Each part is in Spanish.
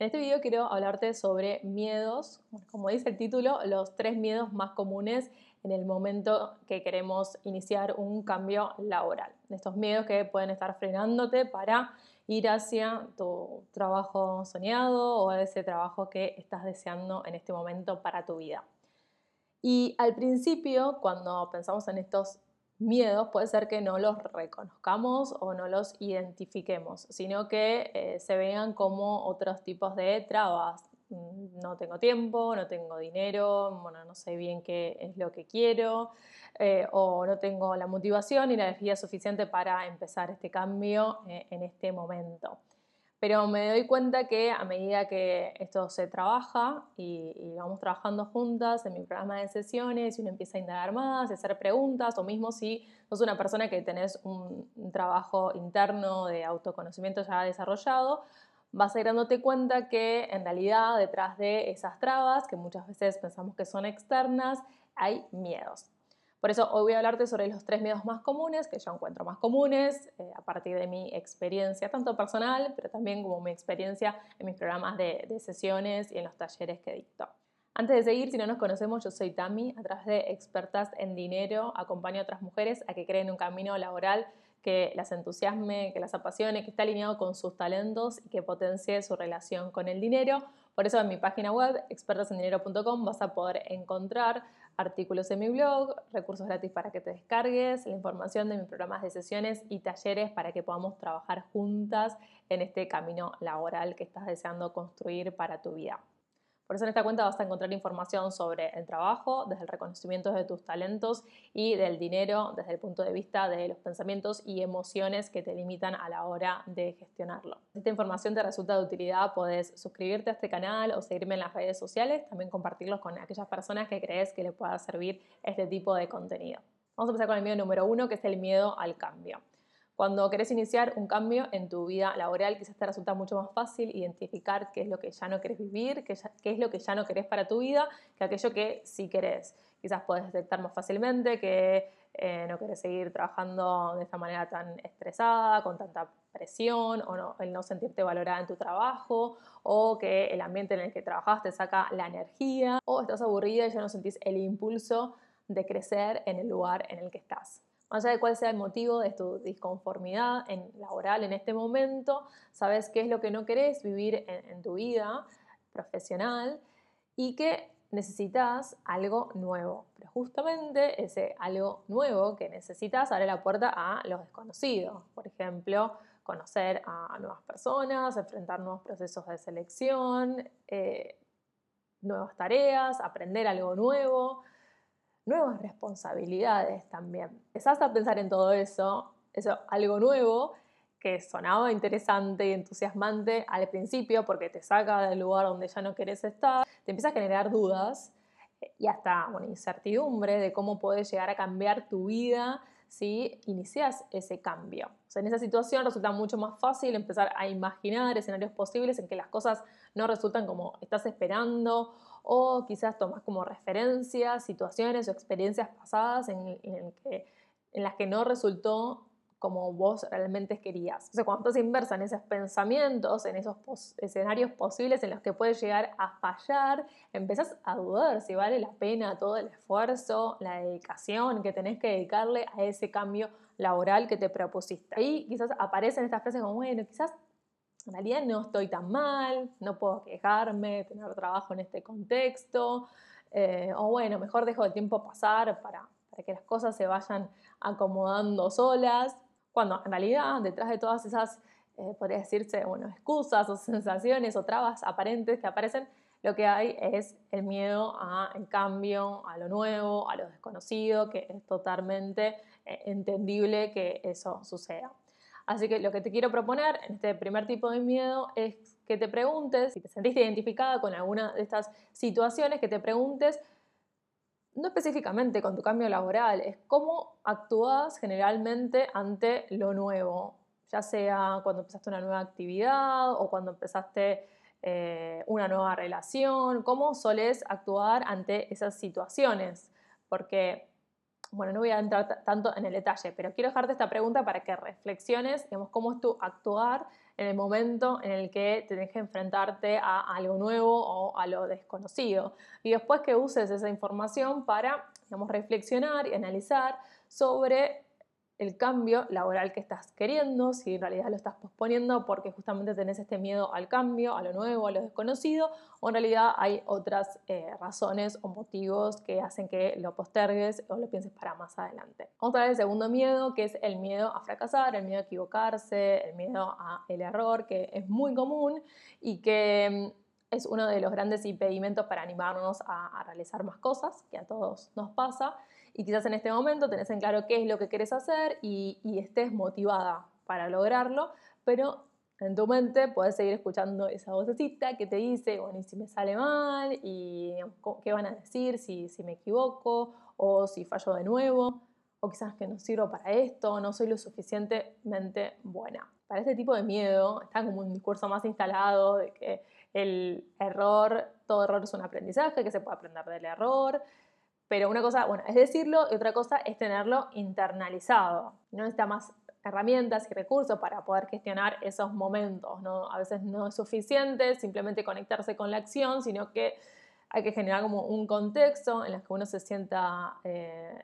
En este video quiero hablarte sobre miedos, como dice el título, los tres miedos más comunes en el momento que queremos iniciar un cambio laboral. Estos miedos que pueden estar frenándote para ir hacia tu trabajo soñado o ese trabajo que estás deseando en este momento para tu vida. Y al principio, cuando pensamos en estos miedos puede ser que no los reconozcamos o no los identifiquemos, sino que eh, se vean como otros tipos de trabas. Mm, no tengo tiempo, no tengo dinero, bueno, no sé bien qué es lo que quiero, eh, o no tengo la motivación y la energía suficiente para empezar este cambio eh, en este momento. Pero me doy cuenta que a medida que esto se trabaja y, vamos trabajando juntas en mi programa de sesiones y uno empieza a indagar más, a hacer preguntas, o mismo si sos una persona que tenés un, trabajo interno de autoconocimiento ya desarrollado, vas a ir dándote cuenta que en realidad detrás de esas trabas, que muchas veces pensamos que son externas, hay miedos. Por eso hoy voy a hablarte sobre los tres miedos más comunes, que yo encuentro más comunes eh, a partir de mi experiencia, tanto personal, pero también como mi experiencia en mis programas de, sesiones y en los talleres que dicto. Antes de seguir, si no nos conocemos, yo soy Tami, a través de Expertas en Dinero, acompaño a otras mujeres a que creen un camino laboral que las entusiasme, que las apasione, que esté alineado con sus talentos y que potencie su relación con el dinero. Por eso en mi página web, expertasendinero.com, vas a poder encontrar artículos en mi blog, recursos gratis para que te descargues, la información de mis programas de sesiones y talleres para que podamos trabajar juntas en este camino laboral que estás deseando construir para tu vida. Por eso en esta cuenta vas a encontrar información sobre el trabajo, desde el reconocimiento de tus talentos y del dinero desde el punto de vista de los pensamientos y emociones que te limitan a la hora de gestionarlo. Si esta información te resulta de utilidad, puedes suscribirte a este canal o seguirme en las redes sociales, también compartirlos con aquellas personas que crees que les pueda servir este tipo de contenido. Vamos a empezar con el miedo número uno, que es el miedo al cambio. Cuando querés iniciar un cambio en tu vida laboral, quizás te resulta mucho más fácil identificar qué es lo que ya no querés vivir, qué, es lo que ya no querés para tu vida, que aquello que sí querés. Quizás puedes detectar más fácilmente que eh, no querés seguir trabajando de esta manera tan estresada, con tanta presión, o no, el no sentirte valorada en tu trabajo, o que el ambiente en el que trabajas te saca la energía, o estás aburrida y ya no sentís el impulso de crecer en el lugar en el que estás. Más allá de cuál sea el motivo de tu disconformidad en, laboral en este momento, sabes qué es lo que no querés vivir en, tu vida profesional y que necesitas algo nuevo. Pero justamente ese algo nuevo que necesitas abre la puerta a los desconocidos. Por ejemplo, conocer a nuevas personas, enfrentar nuevos procesos de selección, eh, nuevas tareas, aprender algo nuevo nuevas responsabilidades también. Empezás a pensar en todo eso, eso algo nuevo que sonaba interesante y entusiasmante al principio porque te saca del lugar donde ya no querés estar, te empieza a generar dudas y hasta una incertidumbre de cómo puedes llegar a cambiar tu vida si inicias ese cambio. en esa situación resulta mucho más fácil empezar a imaginar escenarios posibles en que las cosas no resultan como estás esperando o quizás tomas como referencia situaciones o experiencias pasadas en, en, las que no resultó como vos realmente querías. O sea, cuando estás inversa en esos pensamientos, en esos escenarios posibles en los que puedes llegar a fallar, empezás a dudar si vale la pena todo el esfuerzo, la dedicación que tenés que dedicarle a ese cambio laboral que te propusiste. Ahí quizás aparecen estas frases como, bueno, quizás en realidad no estoy tan mal, no puedo quejarme, tener trabajo en este contexto, eh, o bueno, mejor dejo el tiempo pasar para, que las cosas se vayan acomodando solas, cuando en realidad detrás de todas esas, eh, podría decirse, bueno, excusas o sensaciones o trabas aparentes que aparecen, lo que hay es el miedo al cambio, a lo nuevo, a lo desconocido, que es totalmente eh, entendible que eso suceda. Así que lo que te quiero proponer en este primer tipo de miedo es que te preguntes, si te sentiste identificada con alguna de estas situaciones, que te preguntes, no específicamente con tu cambio laboral, es cómo actúas generalmente ante lo nuevo, ya sea cuando empezaste una nueva actividad o cuando empezaste eh, una nueva relación, cómo soles actuar ante esas situaciones, porque bueno, no voy a entrar tanto en el detalle, pero quiero dejarte esta pregunta para que reflexiones, digamos, cómo es tu actuar en el momento en el que tenés que enfrentarte a algo nuevo o a lo desconocido. Y después que uses esa información para, digamos, reflexionar y analizar sobre el cambio laboral que estás queriendo, si en realidad lo estás posponiendo porque justamente tenés este miedo al cambio, a lo nuevo, a lo desconocido, o en realidad hay otras eh, razones o motivos que hacen que lo postergues o lo pienses para más adelante. Vamos a el segundo miedo, que es el miedo a fracasar, el miedo a equivocarse, el miedo al error, que es muy común y que mm, es uno de los grandes impedimentos para animarnos a realizar más cosas, que a todos nos pasa y quizás en este momento tenés en claro qué es lo que querés hacer y, estés motivada para lograrlo, pero en tu mente puedes seguir escuchando esa vocecita que te dice, bueno, y si me sale mal, y qué van a decir si, si me equivoco, o si fallo de nuevo, o quizás que no sirvo para esto, no soy lo suficientemente buena. Para este tipo de miedo está como un discurso más instalado de que el error, todo error es un aprendizaje, que se puede aprender del error, pero una cosa, bueno, es decirlo y otra cosa es tenerlo internalizado. No necesita más herramientas y recursos para poder gestionar esos momentos. ¿no? A veces no es suficiente simplemente conectarse con la acción, sino que hay que generar como un contexto en el que uno se sienta eh,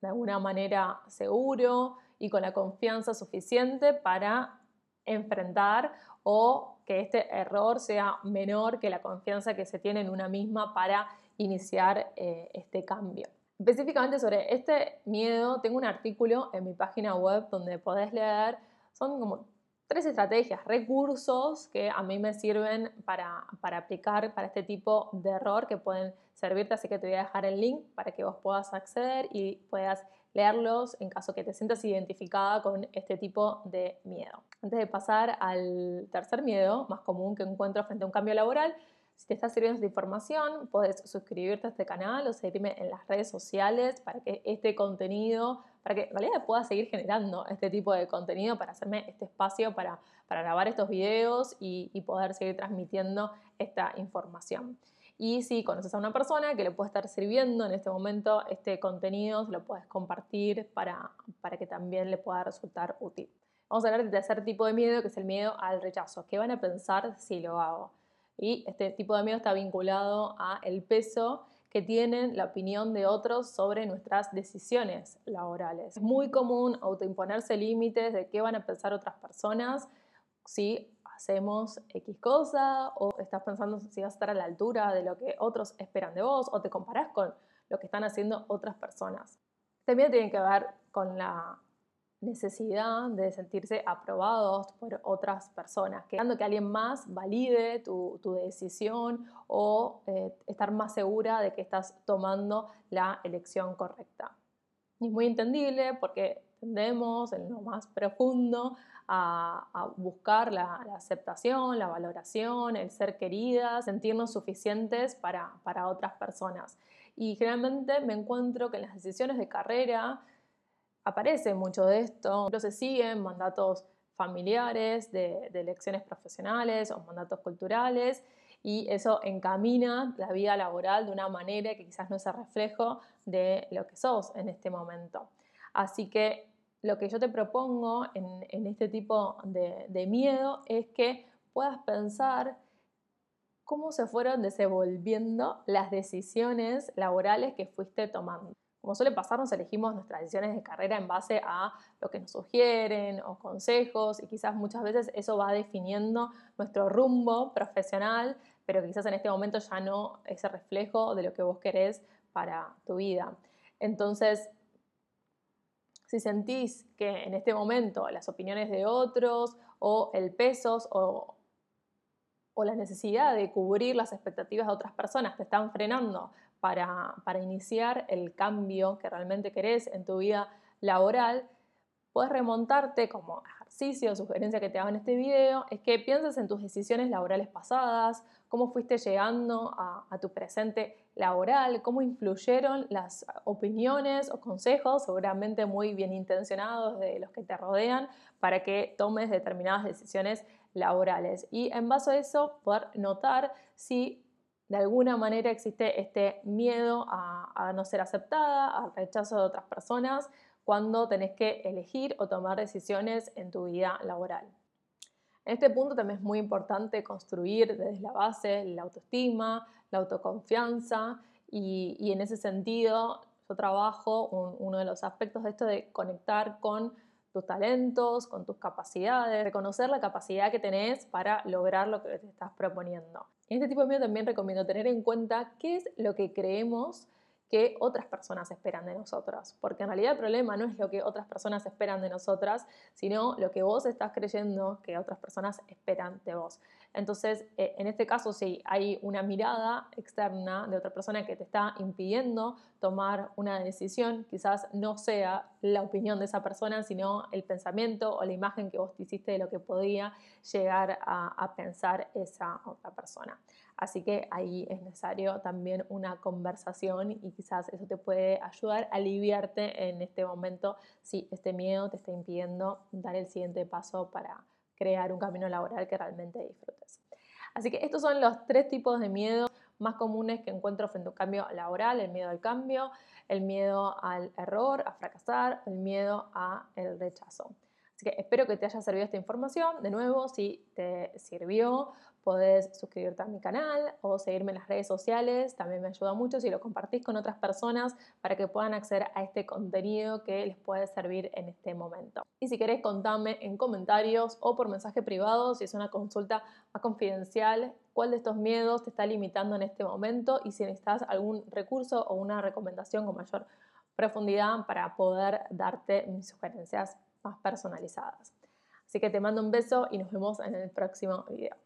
de alguna manera seguro y con la confianza suficiente para enfrentar o que este error sea menor que la confianza que se tiene en una misma para iniciar eh, este cambio. Específicamente sobre este miedo, tengo un artículo en mi página web donde podés leer, son como tres estrategias, recursos que a mí me sirven para, para, aplicar para este tipo de error que pueden servirte, así que te voy a dejar el link para que vos puedas acceder y puedas leerlos en caso que te sientas identificada con este tipo de miedo. Antes de pasar al tercer miedo más común que encuentro frente a un cambio laboral, si te está sirviendo esta información, puedes suscribirte a este canal o seguirme en las redes sociales para que este contenido, para que en realidad pueda seguir generando este tipo de contenido, para hacerme este espacio para, para grabar estos videos y, y poder seguir transmitiendo esta información. Y si conoces a una persona que le puede estar sirviendo en este momento este contenido, lo puedes compartir para, para que también le pueda resultar útil. Vamos a hablar del tercer tipo de miedo, que es el miedo al rechazo. ¿Qué van a pensar si lo hago? Y este tipo de miedo está vinculado a el peso que tienen la opinión de otros sobre nuestras decisiones laborales. Es muy común autoimponerse límites de qué van a pensar otras personas si hacemos X cosa o estás pensando si vas a estar a la altura de lo que otros esperan de vos o te comparás con lo que están haciendo otras personas. También tiene que ver con la necesidad de sentirse aprobados por otras personas, quedando que alguien más valide tu, decisión o eh, estar más segura de que estás tomando la elección correcta. Y es muy entendible porque tendemos en lo más profundo a, buscar la, aceptación, la valoración, el ser queridas, sentirnos suficientes para, para otras personas. Y generalmente me encuentro que en las decisiones de carrera, aparece mucho de esto. No se siguen mandatos familiares de, elecciones profesionales o mandatos culturales y eso encamina la vida laboral de una manera que quizás no es reflejo de lo que sos en este momento. Así que lo que yo te propongo en, este tipo de, de miedo es que puedas pensar cómo se fueron desenvolviendo las decisiones laborales que fuiste tomando. Como suele pasar, nos elegimos nuestras decisiones de carrera en base a lo que nos sugieren o consejos y quizás muchas veces eso va definiendo nuestro rumbo profesional, pero quizás en este momento ya no es el reflejo de lo que vos querés para tu vida. Entonces, si sentís que en este momento las opiniones de otros o el peso o, o la necesidad de cubrir las expectativas de otras personas te están frenando para, iniciar el cambio que realmente querés en tu vida laboral, puedes remontarte como ejercicio, sugerencia que te hago en este video, es que pienses en tus decisiones laborales pasadas, cómo fuiste llegando a, a, tu presente laboral, cómo influyeron las opiniones o consejos, seguramente muy bien intencionados de los que te rodean, para que tomes determinadas decisiones laborales. Y en base a eso, poder notar si de alguna manera existe este miedo a, no ser aceptada, al rechazo de otras personas, cuando tenés que elegir o tomar decisiones en tu vida laboral. En este punto también es muy importante construir desde la base la autoestima, la autoconfianza y, en ese sentido yo trabajo uno de los aspectos de esto de conectar con tus talentos, con tus capacidades, reconocer la capacidad que tenés para lograr lo que te estás proponiendo. En este tipo de miedo también recomiendo tener en cuenta qué es lo que creemos que otras personas esperan de nosotras. Porque en realidad el problema no es lo que otras personas esperan de nosotras, sino lo que vos estás creyendo que otras personas esperan de vos. Entonces, eh, en este caso, si hay una mirada externa de otra persona que te está impidiendo tomar una decisión, quizás no sea la opinión de esa persona, sino el pensamiento o la imagen que vos te hiciste de lo que podía llegar a pensar esa otra persona. Así que ahí es necesario también una conversación y quizás eso te puede ayudar a aliviarte en este momento si este miedo te está impidiendo dar el siguiente paso para crear un camino laboral que realmente disfrutes. Así que estos son los tres tipos de miedo más comunes que encuentro frente a un cambio laboral, el miedo al cambio, el miedo al error, a fracasar, el miedo al rechazo. Así que espero que te haya servido esta información. De nuevo, si te sirvió, Podés suscribirte a mi canal o seguirme en las redes sociales, también me ayuda mucho si lo compartís con otras personas para que puedan acceder a este contenido que les puede servir en este momento. Y si querés contame en comentarios o por mensaje privado si es una consulta más confidencial cuál de estos miedos te está limitando en este momento y si necesitas algún recurso o una recomendación con mayor profundidad para poder darte mis sugerencias más personalizadas. Así que te mando un beso y nos vemos en el próximo video.